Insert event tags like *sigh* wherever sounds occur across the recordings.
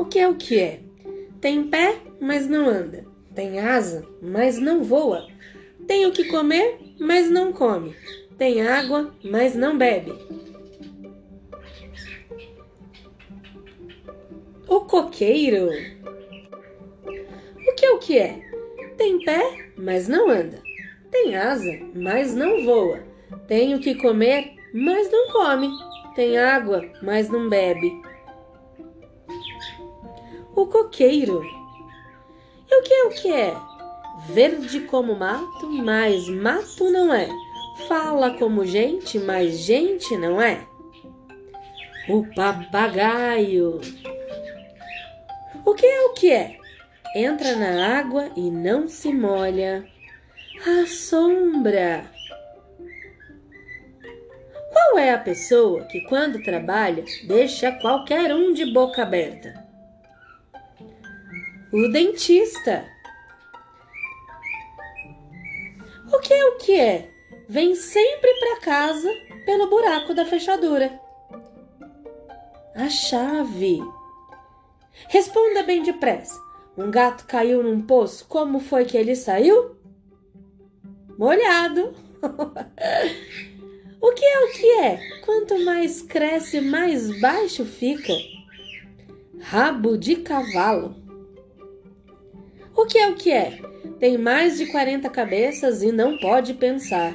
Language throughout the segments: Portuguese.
O que é o que é? Tem pé, mas não anda. Tem asa, mas não voa. Tem o que comer, mas não come. Tem água, mas não bebe. O coqueiro. O que é o que é? Tem pé, mas não anda. Tem asa, mas não voa. Tem o que comer, mas não come. Tem água, mas não bebe. O coqueiro. E o que é o que é? Verde como mato, mas mato não é. Fala como gente, mas gente não é. O papagaio. O que é o que é? Entra na água e não se molha. A sombra. Qual é a pessoa que, quando trabalha, deixa qualquer um de boca aberta? O dentista. O que é o que é? vem sempre para casa pelo buraco da fechadura. A chave. Responda bem depressa. Um gato caiu num poço, como foi que ele saiu? Molhado. *laughs* o que é o que é? Quanto mais cresce, mais baixo fica. Rabo de cavalo. O que é o que é? Tem mais de 40 cabeças e não pode pensar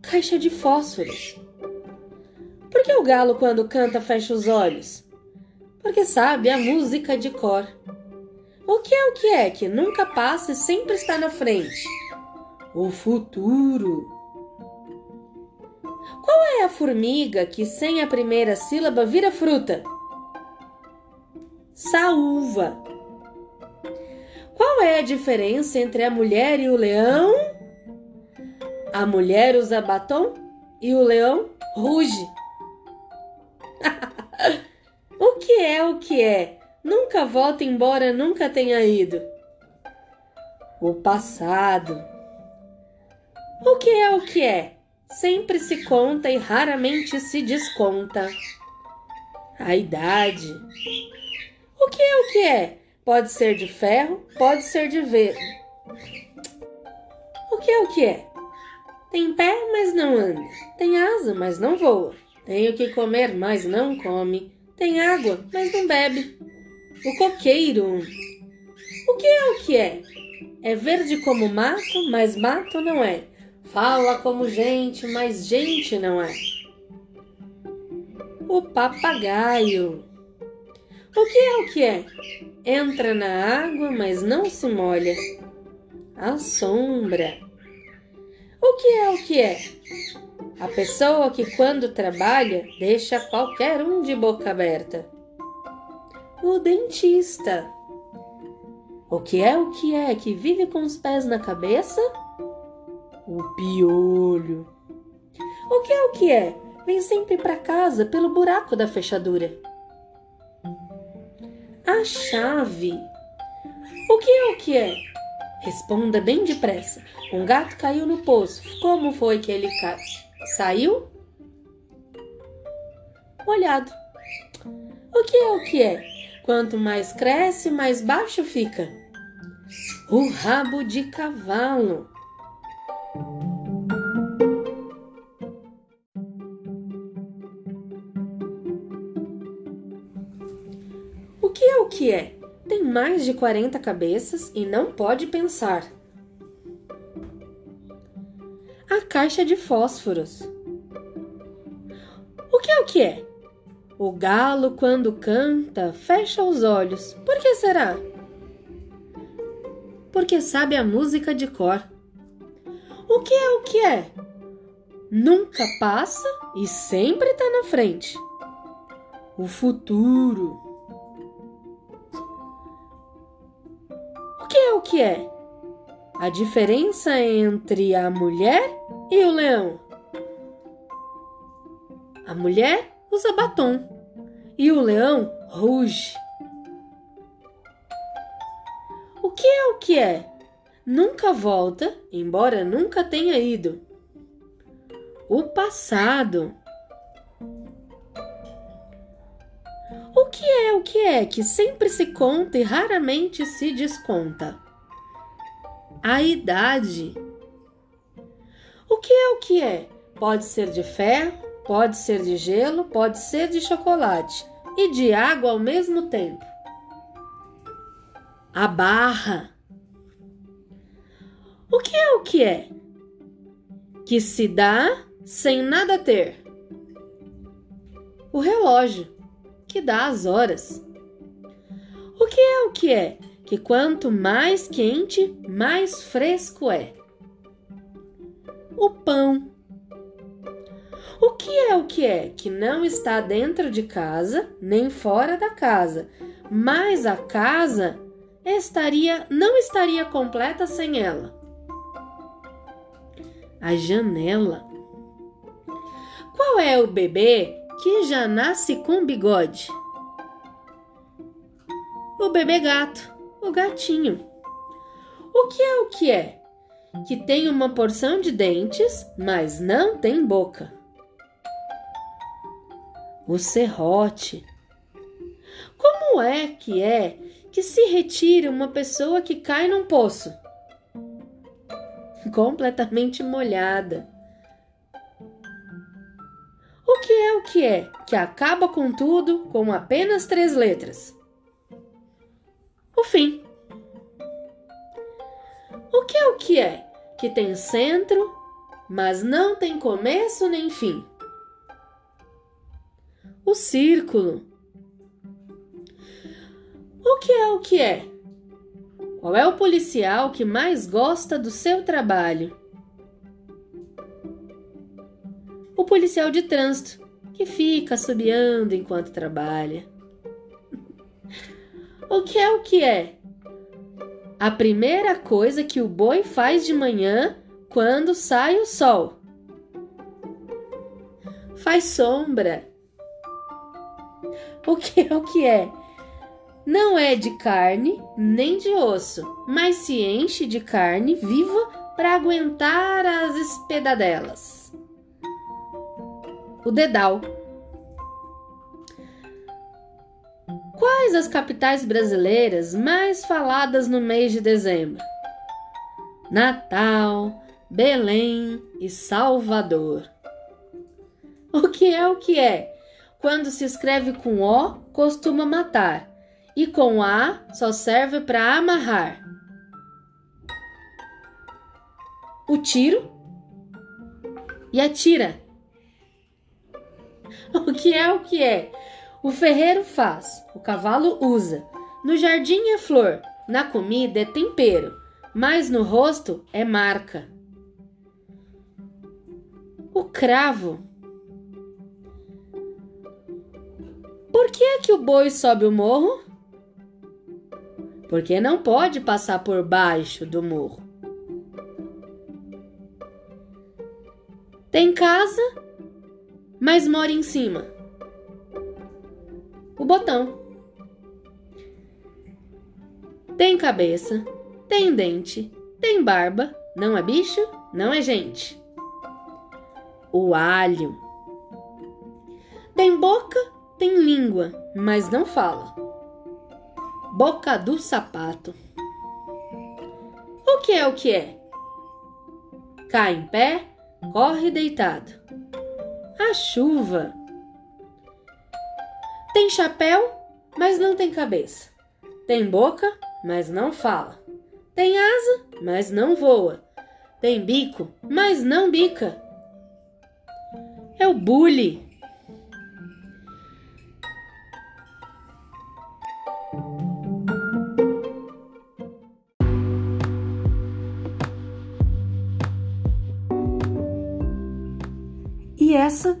caixa de fósforos. Por que o galo, quando canta, fecha os olhos? Porque sabe a música de cor. O que é o que é que nunca passa e sempre está na frente? O futuro. Qual é a formiga que sem a primeira sílaba vira fruta? Saúva. Qual é a diferença entre a mulher e o leão? A mulher usa batom e o leão ruge. *laughs* o que é o que é? Nunca volta embora, nunca tenha ido. O passado. O que é o que é? Sempre se conta e raramente se desconta. A idade. O que é o que é? Pode ser de ferro, pode ser de ver. O que é o que é? Tem pé, mas não anda. Tem asa, mas não voa. Tem o que comer, mas não come. Tem água, mas não bebe. O coqueiro. O que é o que é? É verde como mato, mas mato não é. Fala como gente, mas gente não é. O papagaio. O que é o que é? Entra na água, mas não se molha. A sombra. O que é o que é? A pessoa que, quando trabalha, deixa qualquer um de boca aberta. O dentista. O que é o que é que vive com os pés na cabeça? O piolho. O que é o que é? Vem sempre para casa pelo buraco da fechadura. A chave. O que é o que é? Responda bem depressa. Um gato caiu no poço. Como foi que ele ca... saiu? Molhado. O que é o que é? Quanto mais cresce, mais baixo fica. O rabo de cavalo. Que é tem mais de 40 cabeças e não pode pensar. A caixa de fósforos. O que é o que é? O galo, quando canta, fecha os olhos. Por que será? Porque sabe a música de cor. O que é o que é? Nunca passa e sempre está na frente. o futuro. Que é? A diferença entre a mulher e o leão. A mulher usa batom e o leão ruge. O que é o que é? Nunca volta, embora nunca tenha ido. O passado. O que é o que é que sempre se conta e raramente se desconta? A idade. O que é o que é? Pode ser de ferro, pode ser de gelo, pode ser de chocolate e de água ao mesmo tempo. A barra. O que é o que é? Que se dá sem nada ter. O relógio que dá as horas. O que é o que é? Que quanto mais quente, mais fresco é. O pão. O que é o que é? Que não está dentro de casa, nem fora da casa, mas a casa estaria não estaria completa sem ela. A janela. Qual é o bebê que já nasce com bigode? O bebê gato, o gatinho. O que é o que é? Que tem uma porção de dentes, mas não tem boca. O serrote. Como é que é que se retira uma pessoa que cai num poço? *laughs* Completamente molhada. O que é o que é que acaba com tudo com apenas três letras? O fim. O que é o que é que tem centro, mas não tem começo nem fim? O círculo. O que é o que é? Qual é o policial que mais gosta do seu trabalho? o policial de trânsito, que fica assobiando enquanto trabalha. O que é o que é? A primeira coisa que o boi faz de manhã quando sai o sol. Faz sombra. O que é o que é? Não é de carne nem de osso, mas se enche de carne viva para aguentar as espedadelas o dedal. Quais as capitais brasileiras mais faladas no mês de dezembro? Natal, Belém e Salvador. O que é o que é? Quando se escreve com O, costuma matar, e com A só serve para amarrar. O tiro e a tira *laughs* O que é o que é? O ferreiro faz, o cavalo usa. No jardim é flor, na comida é tempero, mas no rosto é marca. O cravo. Por que é que o boi sobe o morro? Porque não pode passar por baixo do morro. Tem casa mas mora em cima. Botão. Tem cabeça, tem dente, tem barba, não é bicho, não é gente. O alho. Tem boca, tem língua, mas não fala. Boca do sapato. O que é o que é? Cai em pé, corre deitado a chuva. Tem chapéu, mas não tem cabeça. Tem boca, mas não fala. Tem asa, mas não voa. Tem bico, mas não bica. É o bully. E essa